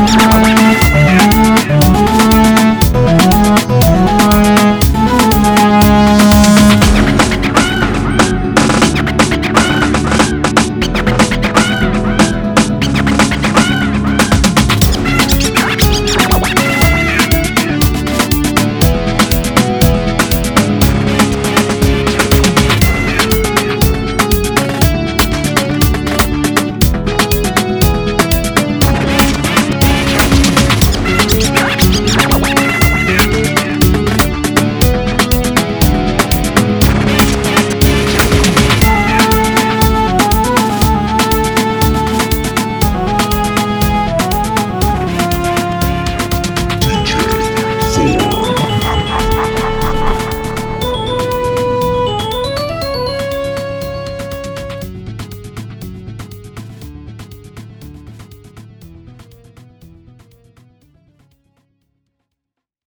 啊